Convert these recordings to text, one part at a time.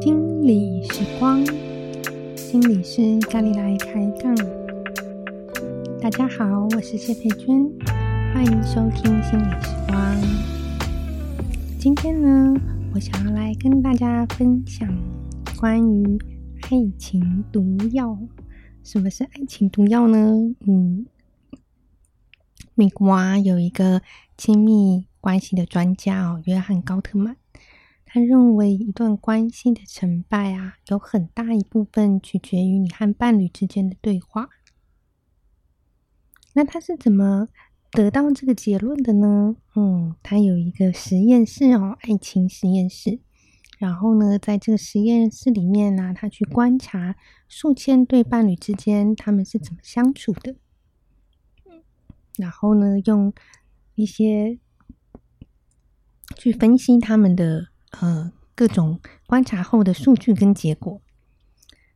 心理时光，心理师咖喱来开杠。大家好，我是谢佩君，欢迎收听心理时光。今天呢，我想要来跟大家分享关于爱情毒药。什么是爱情毒药呢？嗯，美国啊有一个亲密关系的专家哦，约翰高特曼。他认为，一段关系的成败啊，有很大一部分取决于你和伴侣之间的对话。那他是怎么得到这个结论的呢？嗯，他有一个实验室哦，爱情实验室。然后呢，在这个实验室里面呢，他去观察数千对伴侣之间他们是怎么相处的。然后呢，用一些去分析他们的。呃，各种观察后的数据跟结果，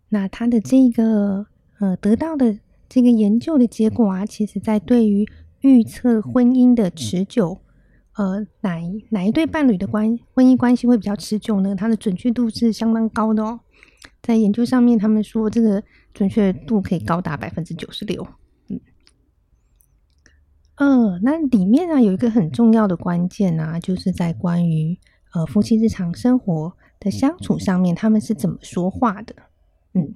那他的这个呃得到的这个研究的结果啊，其实在对于预测婚姻的持久，呃，哪哪一对伴侣的关婚姻关系会比较持久呢？它的准确度是相当高的哦。在研究上面，他们说这个准确度可以高达百分之九十六。嗯，那里面啊有一个很重要的关键啊，就是在关于。呃，夫妻日常生活的相处上面，他们是怎么说话的？嗯，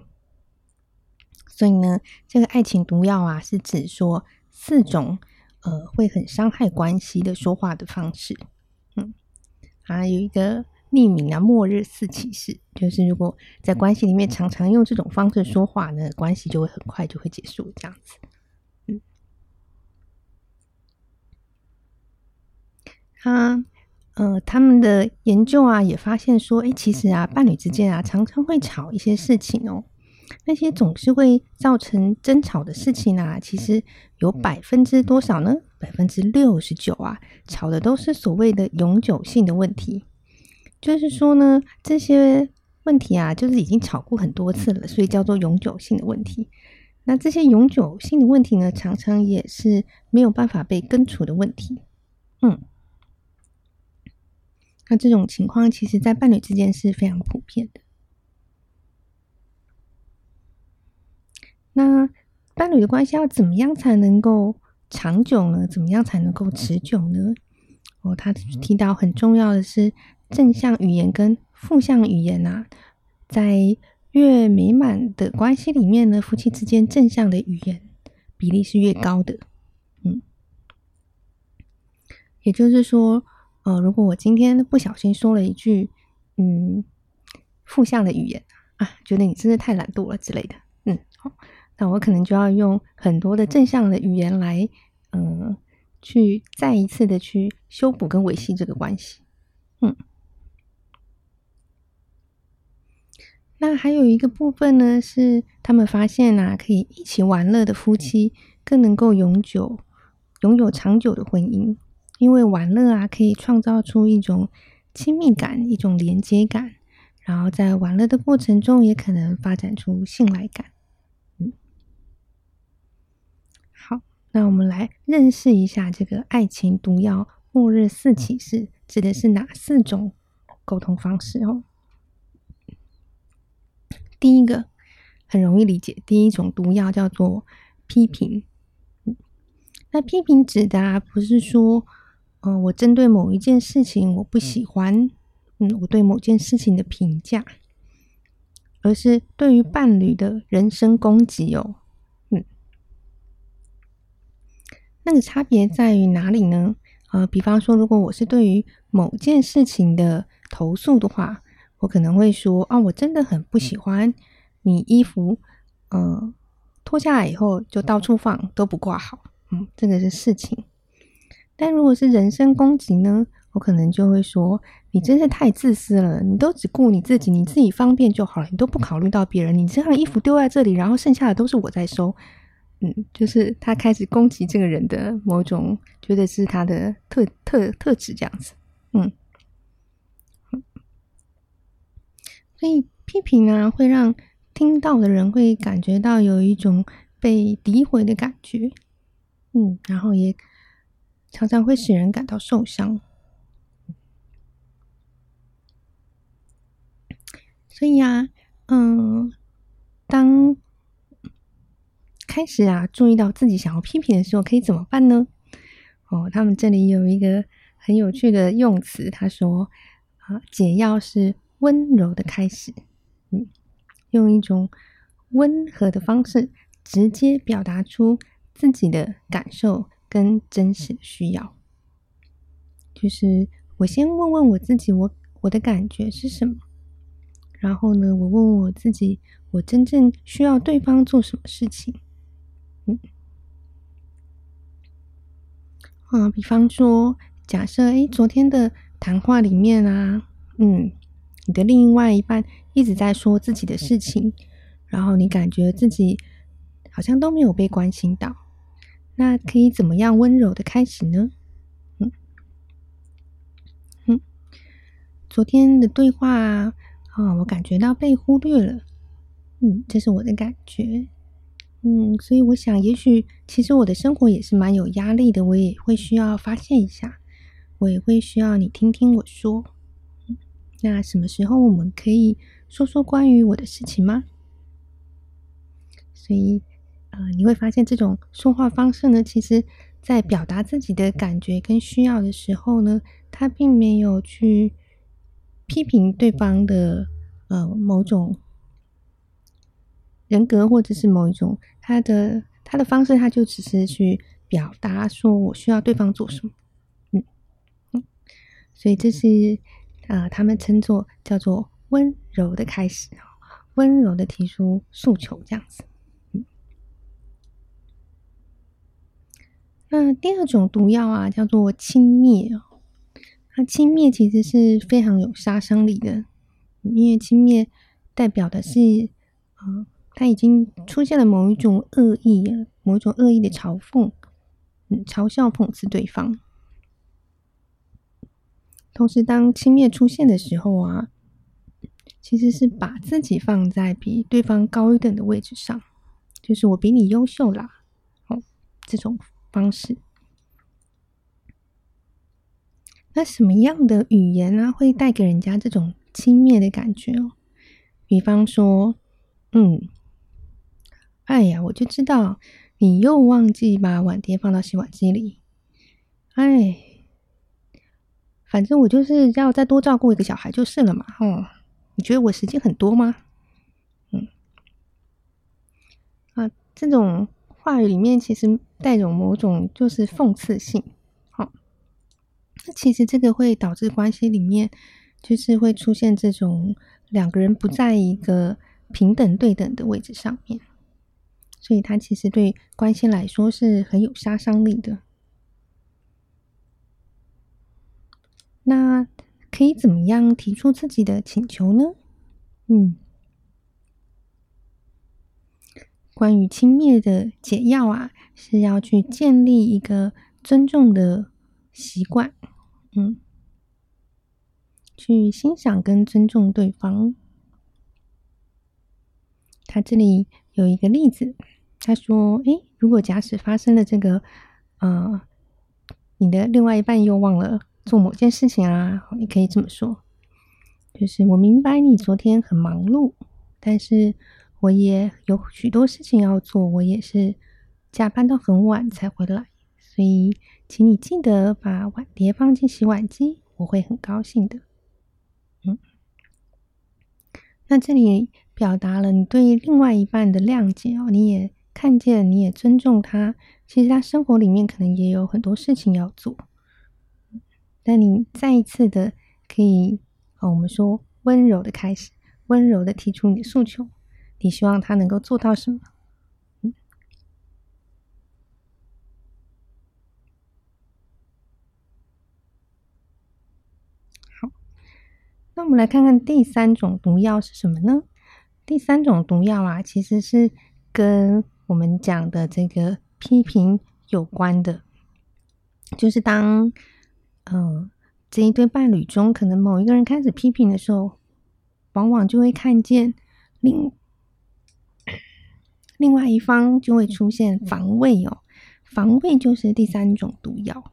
所以呢，这个爱情毒药啊，是指说四种呃会很伤害关系的说话的方式。嗯，啊，有一个匿名啊，末日四骑士，就是如果在关系里面常常用这种方式说话呢，关系就会很快就会结束，这样子。啊。呃，他们的研究啊，也发现说，诶，其实啊，伴侣之间啊，常常会吵一些事情哦。那些总是会造成争吵的事情啊，其实有百分之多少呢？百分之六十九啊，吵的都是所谓的永久性的问题。就是说呢，这些问题啊，就是已经吵过很多次了，所以叫做永久性的问题。那这些永久性的问题呢，常常也是没有办法被根除的问题。嗯。那这种情况，其实在伴侣之间是非常普遍的。那伴侣的关系要怎么样才能够长久呢？怎么样才能够持久呢？哦，他提到很重要的是正向语言跟负向语言啊，在越美满的关系里面呢，夫妻之间正向的语言比例是越高的。嗯，也就是说。呃，如果我今天不小心说了一句，嗯，负向的语言啊，觉得你真的太懒惰了之类的，嗯，好，那我可能就要用很多的正向的语言来，嗯、去再一次的去修补跟维系这个关系，嗯。那还有一个部分呢，是他们发现呐、啊，可以一起玩乐的夫妻更能够永久拥有长久的婚姻。因为玩乐啊，可以创造出一种亲密感，一种连接感，然后在玩乐的过程中，也可能发展出信赖感。嗯，好，那我们来认识一下这个爱情毒药末日四骑士指的是哪四种沟通方式哦？第一个很容易理解，第一种毒药叫做批评。那批评指的啊，不是说。嗯、呃，我针对某一件事情我不喜欢，嗯，我对某件事情的评价，而是对于伴侣的人身攻击哦，嗯，那个差别在于哪里呢？呃，比方说，如果我是对于某件事情的投诉的话，我可能会说啊，我真的很不喜欢你衣服，呃，脱下来以后就到处放，都不挂好，嗯，这个是事情。但如果是人身攻击呢？我可能就会说：“你真是太自私了，你都只顾你自己，你自己方便就好了，你都不考虑到别人。你这样衣服丢在这里，然后剩下的都是我在收。”嗯，就是他开始攻击这个人的某种，觉得是他的特特特质这样子。嗯，所以批评呢，会让听到的人会感觉到有一种被诋毁的感觉。嗯，然后也常常会使人感到受伤。所以啊，嗯，当开始啊注意到自己想要批评的时候，可以怎么办呢？哦，他们这里有一个很有趣的用词，他说啊，解药是温柔的开始，嗯，用一种温和的方式，直接表达出自己的感受跟真实的需要。就是我先问问我自己，我我的感觉是什么？然后呢，我问问我自己，我真正需要对方做什么事情？嗯，啊，比方说，假设，哎，昨天的谈话里面啊，嗯，你的另外一半一直在说自己的事情，然后你感觉自己好像都没有被关心到，那可以怎么样温柔的开始呢？嗯，嗯，昨天的对话啊。我感觉到被忽略了，嗯，这是我的感觉，嗯，所以我想，也许其实我的生活也是蛮有压力的，我也会需要发泄一下，我也会需要你听听我说。那什么时候我们可以说说关于我的事情吗？所以，呃，你会发现这种说话方式呢，其实在表达自己的感觉跟需要的时候呢，他并没有去。批评对方的呃某种人格，或者是某一种他的他的方式，他就只是去表达说我需要对方做什么，嗯嗯，所以这是啊、呃，他们称作叫做温柔的开始，温柔的提出诉求这样子。嗯，那第二种毒药啊，叫做轻蔑。那轻蔑其实是非常有杀伤力的，因为轻蔑代表的是，啊，他已经出现了某一种恶意，某一种恶意的嘲讽，嗯，嘲笑、讽刺对方。同时，当轻蔑出现的时候啊，其实是把自己放在比对方高一等的位置上，就是我比你优秀啦，哦，这种方式。那什么样的语言呢、会带给人家这种轻蔑的感觉哦？比方说，嗯，哎呀，我就知道你又忘记把碗碟放到洗碗机里。哎，反正我就是要再多照顾一个小孩就是了嘛。哦，你觉得我时间很多吗？嗯，啊，这种话语里面其实带有某种就是讽刺性。好，那其实这个会导致关系里面就是会出现这种两个人不在一个平等对等的位置上面，所以它其实对关系来说是很有杀伤力的。那可以怎么样提出自己的请求呢？嗯，关于轻蔑的解药啊，是要去建立一个尊重的习惯。嗯，去欣赏跟尊重对方。他这里有一个例子，他说：“诶，如果假使发生了这个，呃，你的另外一半又忘了做某件事情啊，你可以这么说，就是我明白你昨天很忙碌，但是我也有许多事情要做，我也是加班到很晚才回来，所以。”请你记得把碗碟放进洗碗机，我会很高兴的。嗯，那这里表达了你对另外一半的谅解哦，你也看见，你也尊重他。其实他生活里面可能也有很多事情要做，但你再一次的可以，哦，我们说温柔的开始，温柔的提出你的诉求，你希望他能够做到什么？好那我们来看看第三种毒药是什么呢？第三种毒药啊，其实是跟我们讲的这个批评有关的，就是当嗯、这一对伴侣中，可能某一个人开始批评的时候，往往就会看见另另外一方就会出现防卫哦，防卫就是第三种毒药。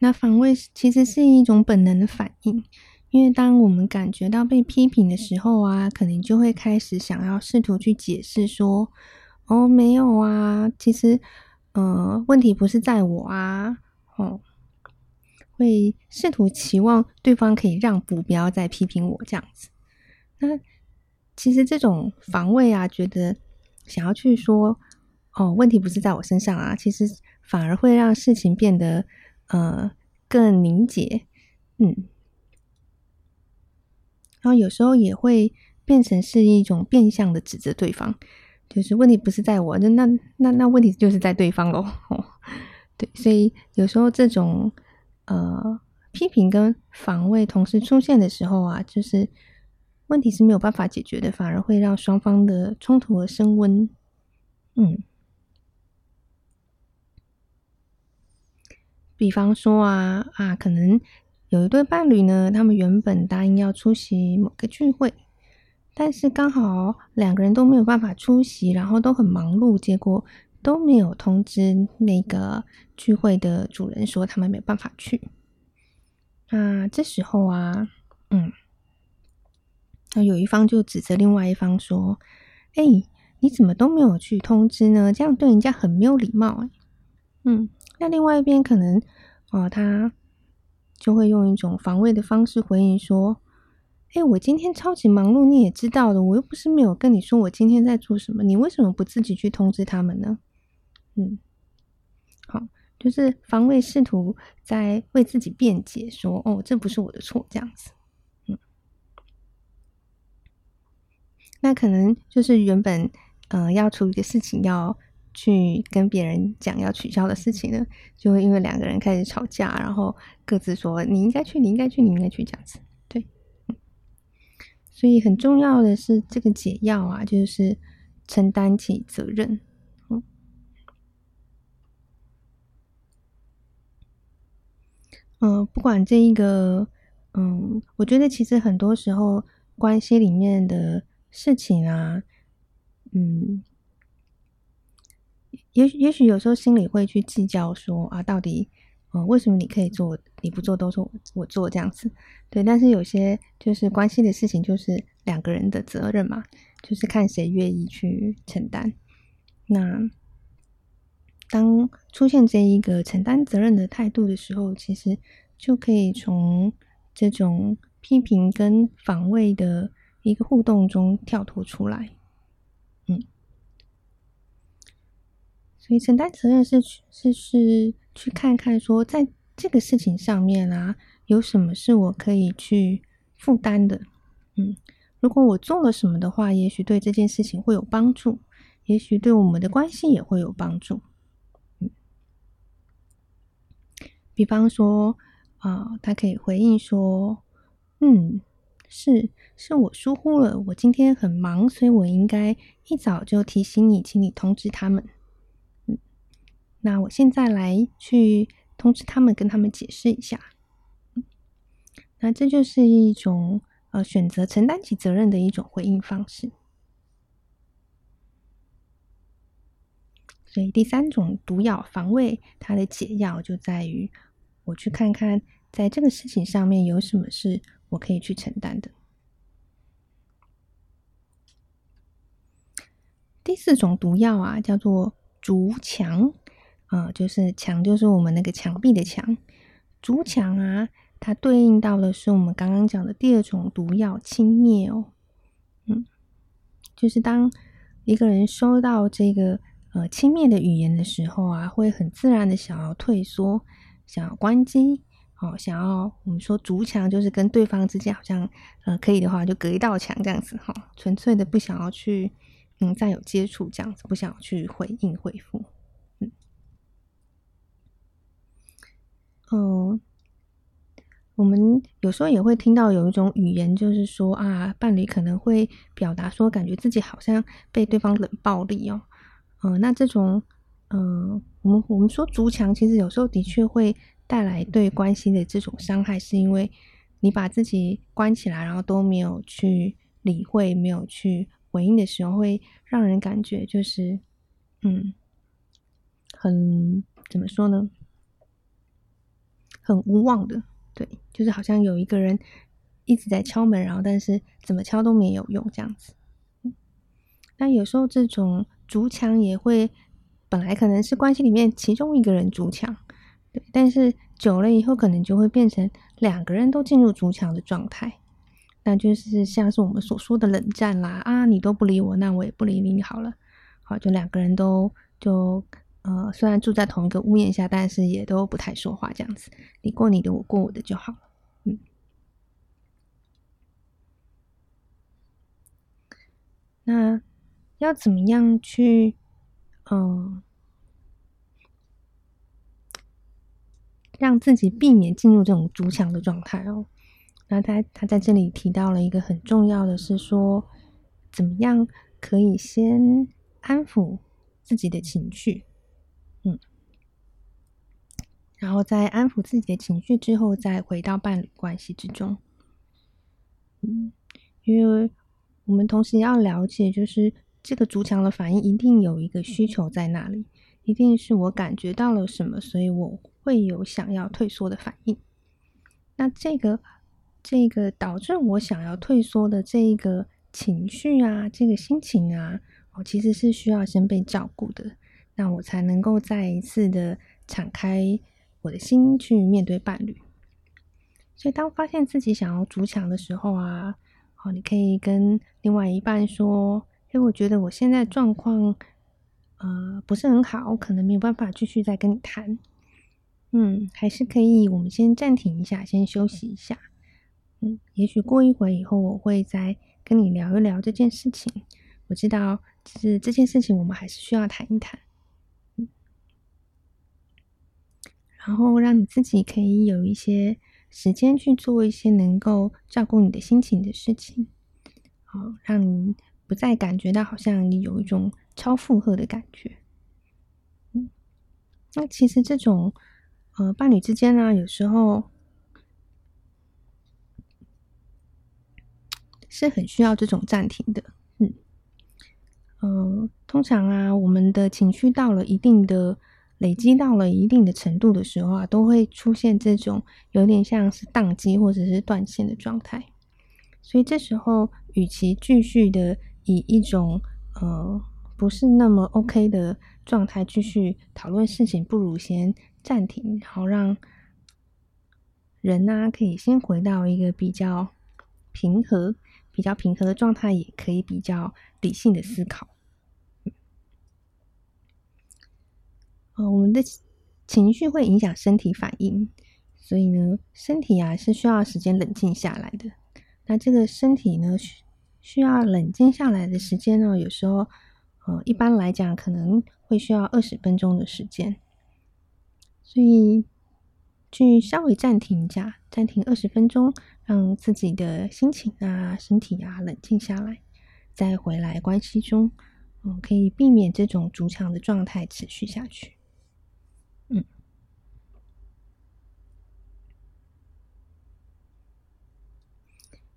那防卫其实是一种本能的反应，因为当我们感觉到被批评的时候啊，可能就会开始想要试图去解释说：“哦，没有啊，其实，呃，问题不是在我啊。”哦，会试图期望对方可以让步，不要再批评我这样子。那其实这种防卫啊，觉得想要去说：“哦，问题不是在我身上啊。”其实反而会让事情变得。呃，更凝结，嗯，然后有时候也会变成是一种变相的指责对方，就是问题不是在我，那那那那问题就是在对方喽，哦，对，所以有时候这种呃批评跟防卫同时出现的时候啊，就是问题是没有办法解决的，反而会让双方的冲突而升温，嗯。比方说啊啊，可能有一对伴侣呢，他们原本答应要出席某个聚会，但是刚好两个人都没有办法出席，然后都很忙碌，结果都没有通知那个聚会的主人说他们没有办法去。那这时候啊，嗯，那有一方就指责另外一方说：“哎，你怎么都没有去通知呢？这样对人家很没有礼貌哎。”嗯。那另外一边可能，哦，他就会用一种防卫的方式回应说：“哎，我今天超级忙碌，你也知道的，我又不是没有跟你说我今天在做什么，你为什么不自己去通知他们呢？”嗯，好，就是防卫试图在为自己辩解，说：“哦，这不是我的错。”这样子，那可能就是原本，呃，要处理的事情要。去跟别人讲要取消的事情呢，就会因为两个人开始吵架，然后各自说你应该去，你应该去，你应该去这样子。对，所以很重要的是这个解药啊，就是承担起责任。嗯，不管这一个，嗯，我觉得其实很多时候关系里面的事情啊，嗯。也许也许有时候心里会去计较说啊，到底呃为什么你可以做，你不做都是我我做这样子，对。但是有些就是关系的事情，就是两个人的责任嘛，就是看谁愿意去承担。那当出现这一个承担责任的态度的时候，其实就可以从这种批评跟防卫的一个互动中跳脱出来。嗯所以承担责任是是是去看看说，在这个事情上面啊，有什么是我可以去负担的。嗯，如果我做了什么的话，也许对这件事情会有帮助，也许对我们的关系也会有帮助。嗯，比方说啊，他可以回应说：“嗯，是是我疏忽了，我今天很忙，所以我应该一早就提醒你，请你通知他们。”嗯那我现在来去通知他们，跟他们解释一下。那这就是一种呃选择承担起责任的一种回应方式。所以第三种毒药防卫，它的解药就在于我去看看，在这个事情上面有什么是我可以去承担的。第四种毒药啊，叫做筑墙。啊、呃，就是墙，就是我们那个墙壁的墙，筑墙啊，它对应到的是我们刚刚讲的第二种毒药，轻蔑哦。嗯，就是当一个人收到这个呃轻蔑的语言的时候啊，会很自然的想要退缩，想要关机，哦，想要我们说筑墙，就是跟对方之间好像呃可以的话就隔一道墙这样子哈、哦，纯粹的不想要去嗯再有接触这样子，不想要去回应回复。嗯，我们有时候也会听到有一种语言，就是说啊，伴侣可能会表达说，感觉自己好像被对方冷暴力哦。嗯，那这种，嗯，我们我们说筑墙，其实有时候的确会带来对关系的这种伤害，是因为你把自己关起来，然后都没有去理会，没有去回应的时候，会让人感觉就是，嗯，很怎么说呢？很无望的，对，就是好像有一个人一直在敲门，然后但是怎么敲都没有用这样子。那有时候这种筑墙也会，本来可能是关系里面其中一个人筑墙，对，但是久了以后可能就会变成两个人都进入筑墙的状态，那就是像是我们所说的冷战啦，啊，你都不理我，那我也不理你好了，好，就两个人都就呃，虽然住在同一个屋檐下，但是也都不太说话这样子，你过你的，我过我的就好了，嗯，那。要怎么样去，嗯，让自己避免进入这种筑墙的状态哦？那他他在这里提到了一个很重要的是说，怎么样可以先安抚自己的情绪，嗯，然后在安抚自己的情绪之后，再回到伴侣关系之中，嗯，因为我们同时要了解就是。这个筑墙的反应一定有一个需求在那里，一定是我感觉到了什么，所以我会有想要退缩的反应。那这个这个导致我想要退缩的这一个情绪啊，这个心情啊，我其实是需要先被照顾的，那我才能够再一次的敞开我的心去面对伴侣。所以，当发现自己想要筑墙的时候啊，哦，你可以跟另外一半说。因为我觉得我现在状况，呃，不是很好，可能没有办法继续再跟你谈。嗯，还是可以，我们先暂停一下，先休息一下。嗯，也许过一会以后，我会再跟你聊一聊这件事情。我知道，是这件事情，我们还是需要谈一谈。嗯，然后让你自己可以有一些时间去做一些能够照顾你的心情的事情。好，让你。不再感觉到好像你有一种超负荷的感觉，嗯，那其实这种呃伴侣之间呢，有时候是很需要这种暂停的，嗯，呃，通常啊，我们的情绪到了一定的累积到了一定的程度的时候啊，都会出现这种有点像是宕机或者是断线的状态，所以这时候与其继续的。以一种呃不是那么 OK 的状态继续讨论事情，不如先暂停，然后让人呢、啊、可以先回到一个比较平和、比较平和的状态，也可以比较理性的思考。呃，我们的情绪会影响身体反应，所以呢，身体啊是需要时间冷静下来的。那这个身体呢？需需要冷静下来的时间呢，有时候，呃，一般来讲可能会需要二十分钟的时间，所以去稍微暂停一下，暂停二十分钟，让自己的心情啊、身体啊冷静下来，再回来关系中，嗯，可以避免这种主场的状态持续下去。嗯，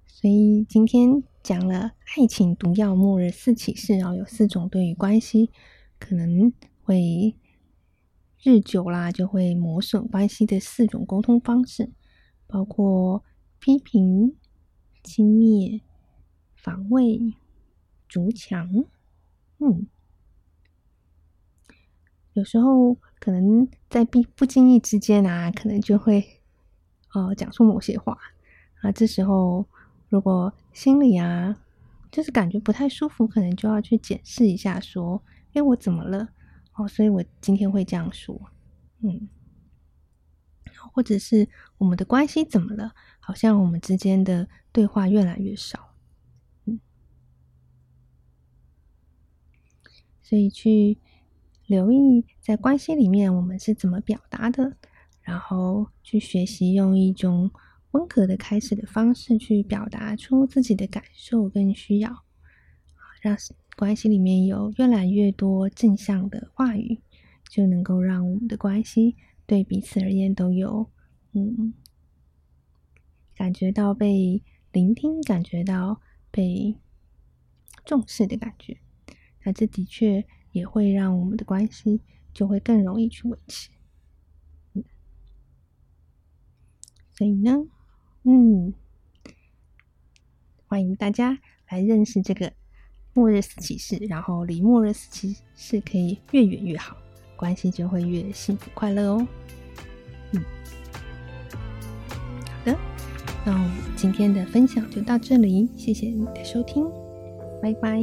所以今天。讲了爱情毒药末日四启示啊，有四种对于关系可能会日久啦就会磨损关系的四种沟通方式，包括批评、轻蔑、防卫、筑墙。嗯，有时候可能在不不经意之间啊，可能就会呃讲出某些话啊，这时候。如果心里啊，就是感觉不太舒服，可能就要去检视一下，说：“诶，我怎么了？哦，所以我今天会这样说，嗯，或者是我们的关系怎么了？好像我们之间的对话越来越少，嗯，所以去留意在关系里面我们是怎么表达的，然后去学习用一种。”温和的开始的方式，去表达出自己的感受跟需要，让关系里面有越来越多正向的话语，就能够让我们的关系对彼此而言都有嗯，感觉到被聆听，感觉到被重视的感觉。那这的确也会让我们的关系就会更容易去维持。所以呢，嗯，欢迎大家来认识这个末日四骑士，然后离末日四骑士可以越远越好，关系就会越幸福快乐哦。嗯，好的，那我们今天的分享就到这里，谢谢你的收听，拜拜。